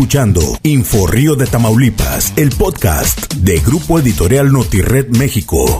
escuchando Info Río de Tamaulipas, el podcast de Grupo Editorial Notired México.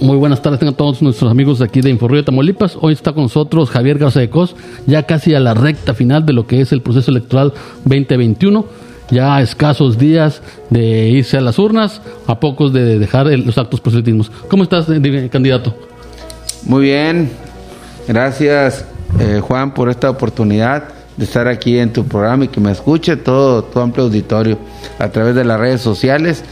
Muy buenas tardes tengan todos nuestros amigos de aquí de Inforrío de Tamaulipas. Hoy está con nosotros Javier Garza de Cos, ya casi a la recta final de lo que es el proceso electoral 2021. Ya a escasos días de irse a las urnas, a pocos de dejar el- los actos proselitismos. ¿Cómo estás, eh, candidato? Muy bien, gracias eh, Juan por esta oportunidad de estar aquí en tu programa y que me escuche todo tu amplio auditorio a través de las redes sociales.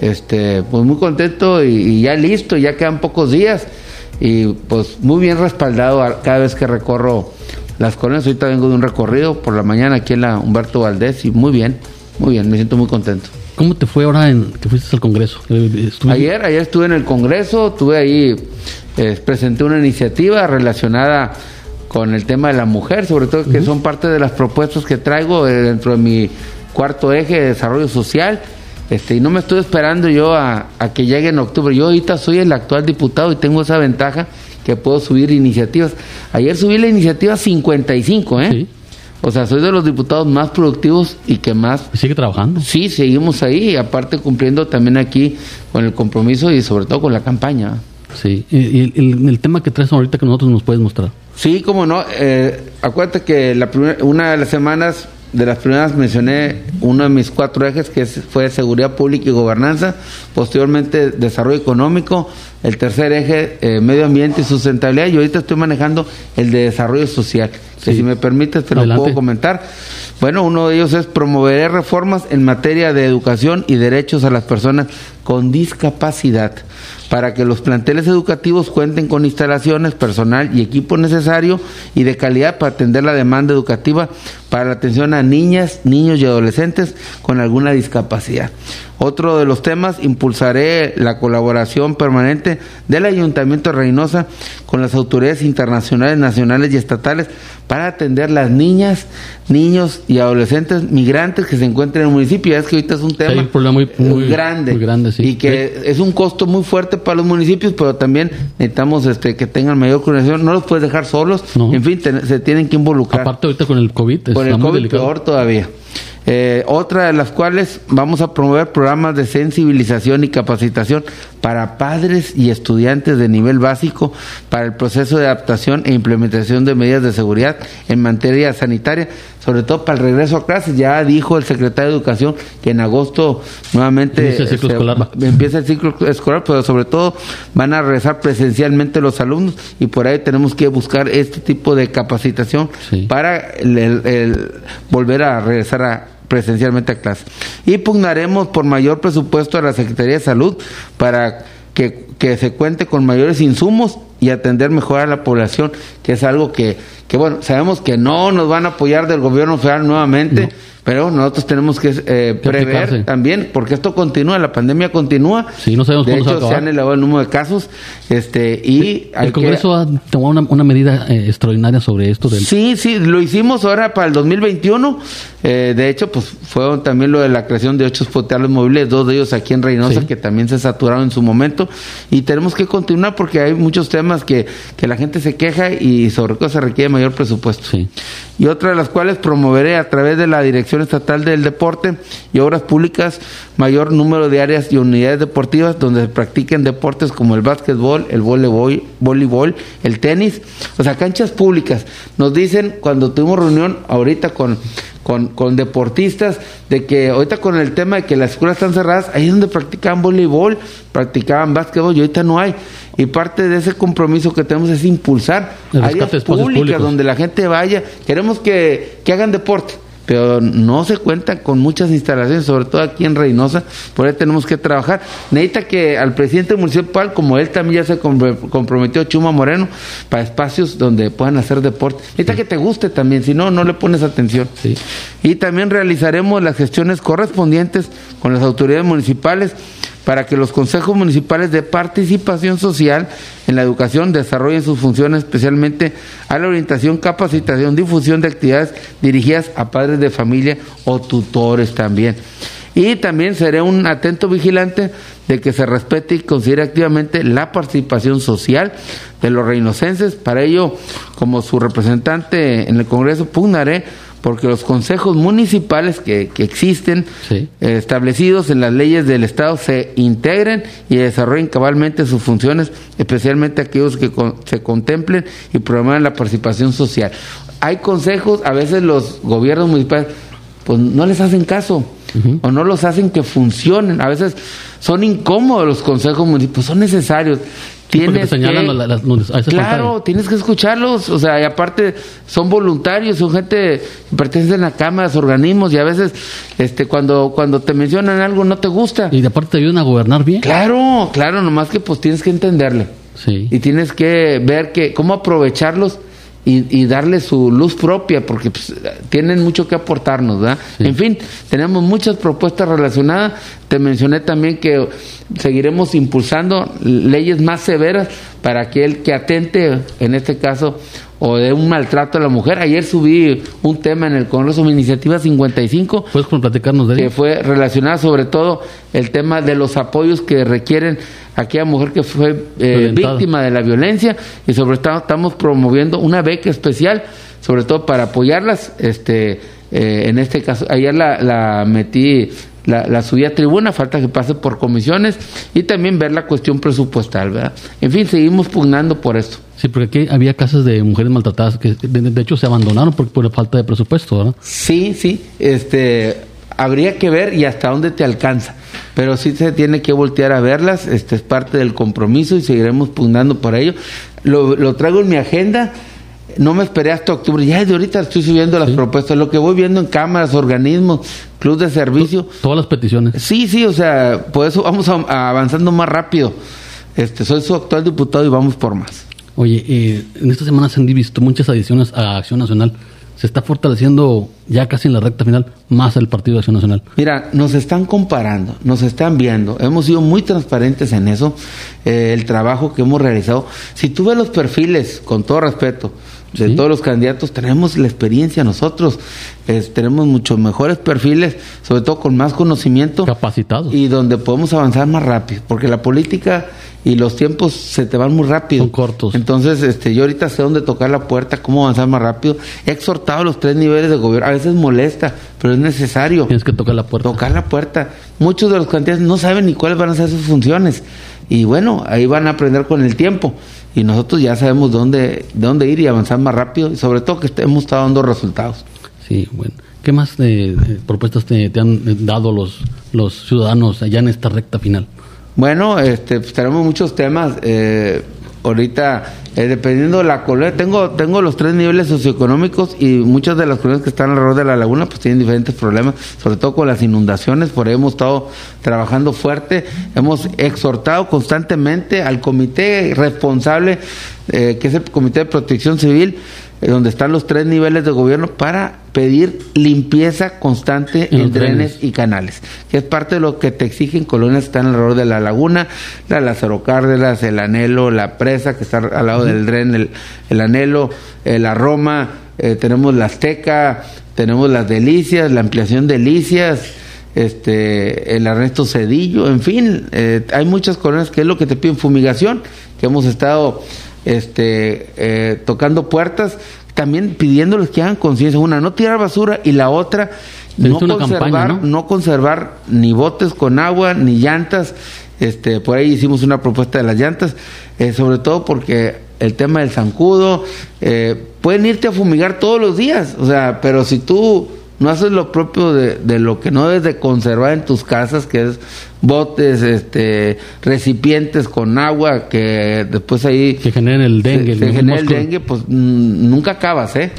Este, pues muy contento y, y ya listo, ya quedan pocos días y pues muy bien respaldado cada vez que recorro las colonias. Ahorita vengo de un recorrido por la mañana aquí en la Humberto Valdés y muy bien, muy bien, me siento muy contento. ¿Cómo te fue ahora en que fuiste al Congreso? Eh, Ayer, ayer estuve en el Congreso, tuve ahí, eh, presenté una iniciativa relacionada con el tema de la mujer, sobre todo que son parte de las propuestas que traigo eh, dentro de mi cuarto eje de desarrollo social. Este, y no me estoy esperando yo a, a que llegue en octubre. Yo ahorita soy el actual diputado y tengo esa ventaja que puedo subir iniciativas. Ayer subí la iniciativa 55, ¿eh? Sí. O sea, soy de los diputados más productivos y que más ¿Sigue trabajando? Sí, seguimos ahí, y aparte cumpliendo también aquí con el compromiso y sobre todo con la campaña. Sí. Y, el, el tema que traes ahorita que nosotros nos puedes mostrar. Sí, como no, eh, acuérdate que la primer- una de las semanas, de las primeras mencioné uno de mis cuatro ejes que fue seguridad pública y gobernanza, posteriormente desarrollo económico, el tercer eje eh, medio ambiente y sustentabilidad y ahorita estoy manejando el de desarrollo social, que Sí. si me permites te lo puedo comentar. Bueno, uno de ellos es promover reformas en materia de educación y derechos a las personas con discapacidad para que los planteles educativos cuenten con instalaciones, personal y equipo necesario y de calidad para atender la demanda educativa para la atención a niñas, niños y adolescentes con alguna discapacidad. Otro de los temas, impulsaré la colaboración permanente del Ayuntamiento de Reynosa con las autoridades internacionales, nacionales y estatales para atender las niñas, niños y adolescentes migrantes que se encuentran en el municipio. Ya es que ahorita es un tema hay un problema muy- muy- grande, muy grande, sí. y que es un costo muy fuerte para los municipios, pero también necesitamos este que tengan mayor coordinación. No los puedes dejar solos, No. en fin, te- se tienen que involucrar. Aparte ahorita con el COVID. Con el COVID delicado. peor todavía. Eh, otra de las cuales vamos a promover programas de sensibilización y capacitación para padres y estudiantes de nivel básico para el proceso de adaptación e implementación de medidas de seguridad en materia sanitaria, sobre todo para el regreso a clases. Ya dijo el secretario de Educación que en agosto nuevamente Inicia el ciclo se- escolar. empieza el ciclo escolar, pero sobre todo van a regresar presencialmente los alumnos y por ahí tenemos que buscar este tipo de capacitación Sí. para el- el- el volver a regresar a presencialmente a clase. Y pugnaremos por mayor presupuesto a la Secretaría de Salud para que, que se cuente con mayores insumos y atender mejor a la población, que es algo que, que bueno, sabemos que no nos van a apoyar del gobierno federal nuevamente. Pero nosotros tenemos que eh, prever también, porque esto continúa, la pandemia continúa. Sí, no sabemos de se hecho, se acabar. han elevado el número de casos, este, y El que- Congreso ha tomado una, una medida eh, extraordinaria sobre esto del Sí, sí, lo hicimos ahora para el 2021. Eh, de hecho, pues fue también lo de la creación de ocho hospitales móviles, dos de ellos aquí en Reynosa, Sí. que también se saturaron en su momento. Y tenemos que continuar porque hay muchos temas que, que la gente se queja y sobre todo se requiere mayor presupuesto. Sí. Y otra de las cuales promoveré a través de la Dirección Estatal del Deporte y Obras Públicas mayor número de áreas y unidades deportivas donde se practiquen deportes como el básquetbol, el voleibol, voleibol, el tenis, o sea, canchas públicas. Nos dicen cuando tuvimos reunión ahorita con, con, con deportistas de que ahorita con el tema de que las escuelas están cerradas, ahí es donde practicaban voleibol, practicaban básquetbol y ahorita no hay. Y parte de ese compromiso que tenemos es impulsar áreas públicas públicos. donde la gente vaya. Queremos que, que hagan deporte, pero no se cuentan con muchas instalaciones, sobre todo aquí en Reynosa, por ahí tenemos que trabajar. Necesita que al presidente municipal, como él también ya se compr- comprometió, Chuma Moreno, para espacios donde puedan hacer deporte. Necesita que te guste también, si no, no le pones atención. Sí. Y también realizaremos las gestiones correspondientes con las autoridades municipales para que los consejos municipales de participación social en la educación desarrollen sus funciones especialmente a la orientación, capacitación, difusión de actividades dirigidas a padres de familia o tutores también. Y también seré un atento vigilante de que se respete y considere activamente la participación social de los reinocenses. Para ello, como su representante en el Congreso, pugnaré porque los consejos municipales que, que existen Sí. eh, establecidos en las leyes del Estado se integren y desarrollen cabalmente sus funciones, especialmente aquellos que con- se contemplen y promuevan la participación social. Hay consejos, a veces los gobiernos municipales pues no les hacen caso o no los hacen que funcionen. A veces son incómodos los consejos municipales, son necesarios. Sí, porque te señalan que- la- las- falta Claro, tienes que escucharlos, o sea, y aparte son voluntarios, son gente que pertenecen a cámaras, organismos, y a veces este cuando cuando te mencionan algo no te gusta. Y de aparte te ayudan a gobernar bien. Claro, claro, nomás que pues tienes que entenderle. Sí. Y tienes que ver que cómo aprovecharlos y, y darle su luz propia, porque pues, tienen mucho que aportarnos, ¿verdad? Sí. En fin, tenemos muchas propuestas relacionadas. Te mencioné también que seguiremos impulsando leyes más severas para aquel que atente, en este caso, o de un maltrato a la mujer. Ayer subí un tema en el Congreso, mi iniciativa 55, ¿Puedes platicarnos de que fue relacionada sobre todo el tema de los apoyos que requieren aquella mujer que fue eh, víctima de la violencia y sobre todo estamos promoviendo una beca especial sobre todo para apoyarlas este eh, en este caso ayer la, la metí la, la subí a tribuna falta que pase por comisiones y también ver la cuestión presupuestal ¿verdad? en fin seguimos pugnando por esto Sí, porque aquí había casas de mujeres maltratadas que de, de hecho se abandonaron por, por falta de presupuesto, ¿verdad? Sí, sí, este, habría que ver y hasta dónde te alcanza, pero sí se tiene que voltear a verlas, este es parte del compromiso y seguiremos pugnando por ello. Lo, lo traigo en mi agenda, no me esperé hasta octubre, ya de ahorita estoy subiendo las propuestas, lo que voy viendo en cámaras, organismos, club de servicio, Todas las peticiones. sí, sí, o sea, por eso vamos a- a avanzando más rápido. Este, soy su actual diputado y vamos por más. Oye, eh, en esta semana se han visto muchas adiciones a Acción Nacional. Se está fortaleciendo ya casi en la recta final más el Partido de Acción Nacional. Mira, nos están comparando, nos están viendo, hemos sido muy transparentes en eso, eh, el trabajo que hemos realizado. Si tú ves los perfiles, con todo respeto, de Sí. todos los candidatos, tenemos la experiencia nosotros, es- tenemos muchos mejores perfiles, sobre todo con más conocimiento Capacitados. y donde podemos avanzar más rápido, porque la política y los tiempos se te van muy rápido. Son cortos. Entonces, este, yo ahorita sé dónde tocar la puerta, cómo avanzar más rápido. He exhortado a los tres niveles de gobierno, a veces molesta, pero es necesario Tienes que tocar la puerta. tocar la puerta. Muchos de los candidatos no saben ni cuáles van a ser sus funciones. Y bueno, ahí van a aprender con el tiempo. Y nosotros ya sabemos dónde, dónde ir y avanzar más rápido. Y sobre todo que hemos estado dando resultados. Sí, bueno. ¿Qué más eh, eh, propuestas te, te han eh, dado los, los ciudadanos allá en esta recta final? Bueno, este, pues, tenemos muchos temas. eh, ahorita, eh, dependiendo de la colonia, tengo, tengo los tres niveles socioeconómicos y muchas de las colonias que están alrededor de la laguna pues tienen diferentes problemas, sobre todo con las inundaciones. Por ahí hemos estado trabajando fuerte. Hemos exhortado constantemente al comité responsable, eh, que es el Comité de Protección Civil, donde están los tres niveles de gobierno, para pedir limpieza constante En en, drenes. y canales, que es parte de lo que te exigen colonias que están alrededor de la laguna, la Lázaro Cárdenas, el Anhelo, la presa que está al lado del dren, el, el Anhelo, eh, la Roma, eh, tenemos la Azteca, tenemos las Delicias, la ampliación de Delicias, este, el Ernesto Cedillo, en fin, eh, hay muchas colonias que es lo que te piden fumigación, que hemos estado este, eh, tocando puertas, también pidiéndoles que hagan conciencia, una, no tirar basura y la otra, no conservar, campaña, ¿no? no conservar ni botes con agua, ni llantas. Este, por ahí hicimos una propuesta de las llantas, eh, sobre todo porque el tema del zancudo, eh, pueden irte a fumigar todos los días, o sea, pero si tú no haces lo propio de, de lo que no debes de conservar en tus casas, que es botes, este, recipientes con agua, que después ahí Que generen el dengue. se, se el genera el dengue, pues nunca acabas, ¿eh?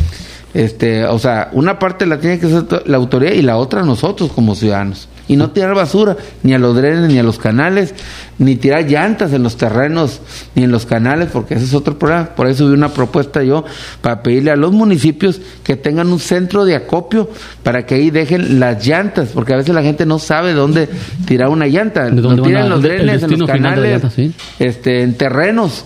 Este, o sea, una parte la tiene que hacer la autoridad y la otra nosotros como ciudadanos. Y no tirar basura, ni a los drenes, ni a los canales, ni tirar llantas en los terrenos, ni en los canales, porque ese es otro problema. Por eso subí una propuesta yo para pedirle a los municipios que tengan un centro de acopio para que ahí dejen las llantas, porque a veces la gente no sabe dónde tirar una llanta. ¿De dónde van tiran los drenes, en los canales, llanta, sí? este, en terrenos.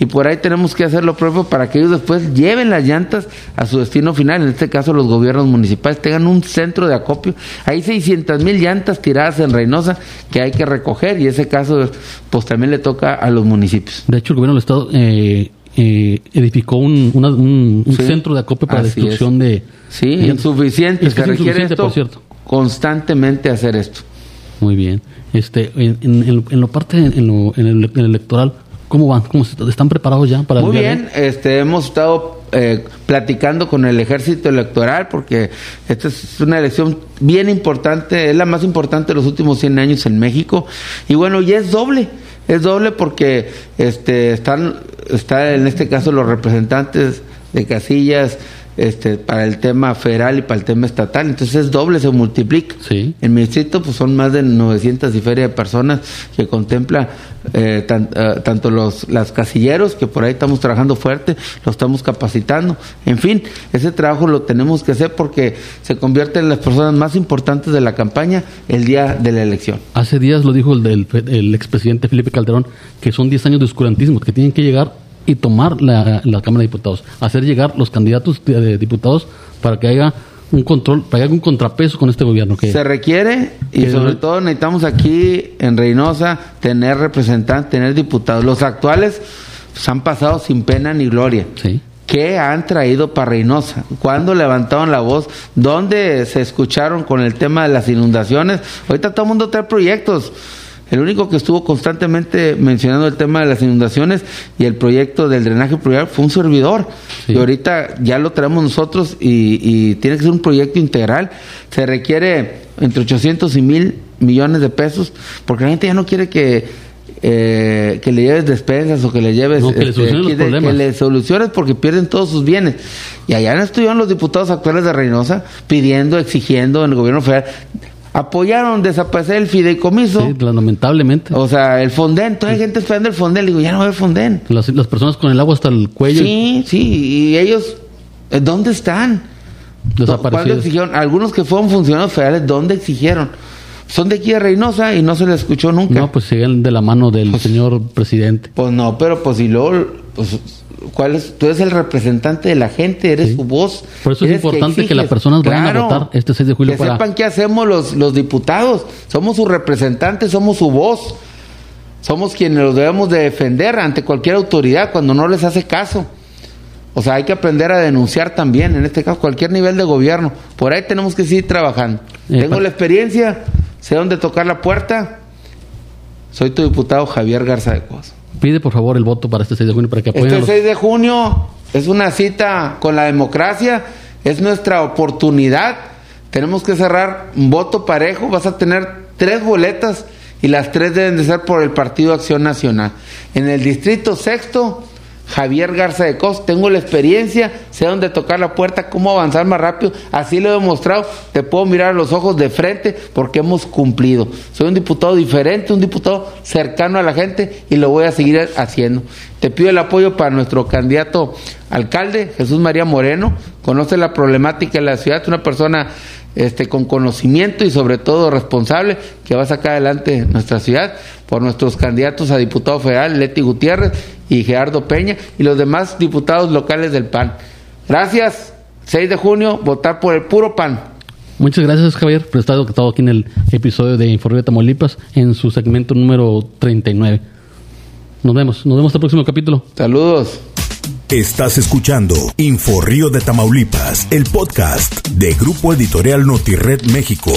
Y por ahí tenemos que hacer lo propio para que ellos después lleven las llantas a su destino final, en este caso los gobiernos municipales tengan un centro de acopio. Hay 600 mil llantas tiradas en Reynosa que hay que recoger y ese caso pues también le toca a los municipios. De hecho, el gobierno del Estado eh, eh, edificó un, una- un- un Sí, centro de acopio para la destrucción de... Sí, de insuficiente, Es que se es requiere insuficiente, esto por cierto. constantemente hacer esto. Muy bien. Este, en, en, en- en lo parte, en, lo, en, el, en el electoral, ¿cómo van? ¿Cómo se- ¿Están preparados ya para Muy bien, este, hemos estado eh, platicando con el ejército electoral porque esta es una elección bien importante, es la más importante de los últimos 100 años en México. Y bueno, ya es doble, es doble porque este, están, está en este caso los representantes de casillas este, para el tema federal y para el tema estatal, entonces es doble, se multiplica. Sí. En mi distrito pues son más de 900 y feria de personas que contempla eh, tan- eh, tanto los las casilleros que por ahí estamos trabajando fuerte, lo estamos capacitando. En fin, ese trabajo lo tenemos que hacer porque se convierte en las personas más importantes de la campaña el día de la elección. Hace días lo dijo el, del, el expresidente Felipe Calderón, que son 10 años de oscurantismo, que tienen que llegar y tomar la, la Cámara de Diputados, hacer llegar los candidatos de, diputados para que haya un control, para que haya un contrapeso con este gobierno. Que, Se requiere y sobre todo necesitamos aquí en Reynosa tener representantes, tener diputados. Los actuales pues, han pasado sin pena ni gloria. Sí. ¿Qué han traído para Reynosa? ¿Cuándo levantaron la voz? ¿Dónde se escucharon con el tema de las inundaciones? Ahorita todo el mundo trae proyectos. El único que estuvo constantemente mencionando el tema de las inundaciones y el proyecto del drenaje pluvial fue un servidor. Sí. Y ahorita ya lo traemos nosotros y, y tiene que ser un proyecto integral. Se requiere entre 800 y 1000 millones de pesos porque la gente ya no quiere que, eh, que le lleves despensas o que le lleves... No, que le los quiere que le soluciones porque pierden todos sus bienes. Y allá estuvieron los diputados actuales de Reynosa pidiendo, exigiendo en el gobierno federal. Apoyaron desaparecer el fideicomiso. Sí, lamentablemente. O sea, el Fonden. Todavía hay gente esperando el Fonden. Digo, ya no va Fonden. Las, las personas con el agua hasta el cuello Sí, sí. Y ellos, eh, ¿dónde están? ¿Cuándo desaparecidos. exigieron? Algunos que fueron funcionarios federales, ¿dónde exigieron? Son de aquí de Reynosa y no se les escuchó nunca. No, pues siguen de la mano del señor presidente. Pues no, pero pues si luego, pues, ¿cuál es? Tú eres el representante de la gente, eres Sí. su voz. Por eso es importante que las personas vayan a votar este 6 de julio Que para- sepan qué hacemos los, los diputados. Somos sus representantes, somos su voz. Somos quienes los debemos de defender ante cualquier autoridad cuando no les hace caso. O sea, hay que aprender a denunciar también, en este caso, cualquier nivel de gobierno. Por ahí tenemos que seguir trabajando. Eh, Tengo la experiencia, sé dónde tocar la puerta. Soy tu diputado Javier Garza de Cos. Pide por favor el voto para este 6 de junio para que apoyen Este los- 6 de junio es una cita con la democracia, es nuestra oportunidad. Tenemos que cerrar un voto parejo. Vas a tener tres boletas y las tres deben de ser por el Partido Acción Nacional. En el distrito sexto, Javier Garza de Cos, tengo la experiencia, sé dónde tocar la puerta, cómo avanzar más rápido, así lo he demostrado, te puedo mirar a los ojos de frente porque hemos cumplido. Soy un diputado diferente, un diputado cercano a la gente y lo voy a seguir haciendo. Te pido el apoyo para nuestro candidato alcalde, Jesús María Moreno, conoce la problemática de la ciudad, es una persona este, con conocimiento y sobre todo responsable que va a sacar adelante nuestra ciudad por nuestros candidatos a diputado federal, Leti Gutiérrez y Gerardo Peña y los demás diputados locales del PAN. Gracias. 6 de junio, votar por el puro PAN. Muchas gracias, Javier, por estar estado aquí en el episodio de Informe de Tamaulipas en su segmento número 39. Nos vemos, nos vemos hasta el próximo capítulo. Saludos. Estás escuchando Info Río de Tamaulipas, el podcast de Grupo Editorial Notired México.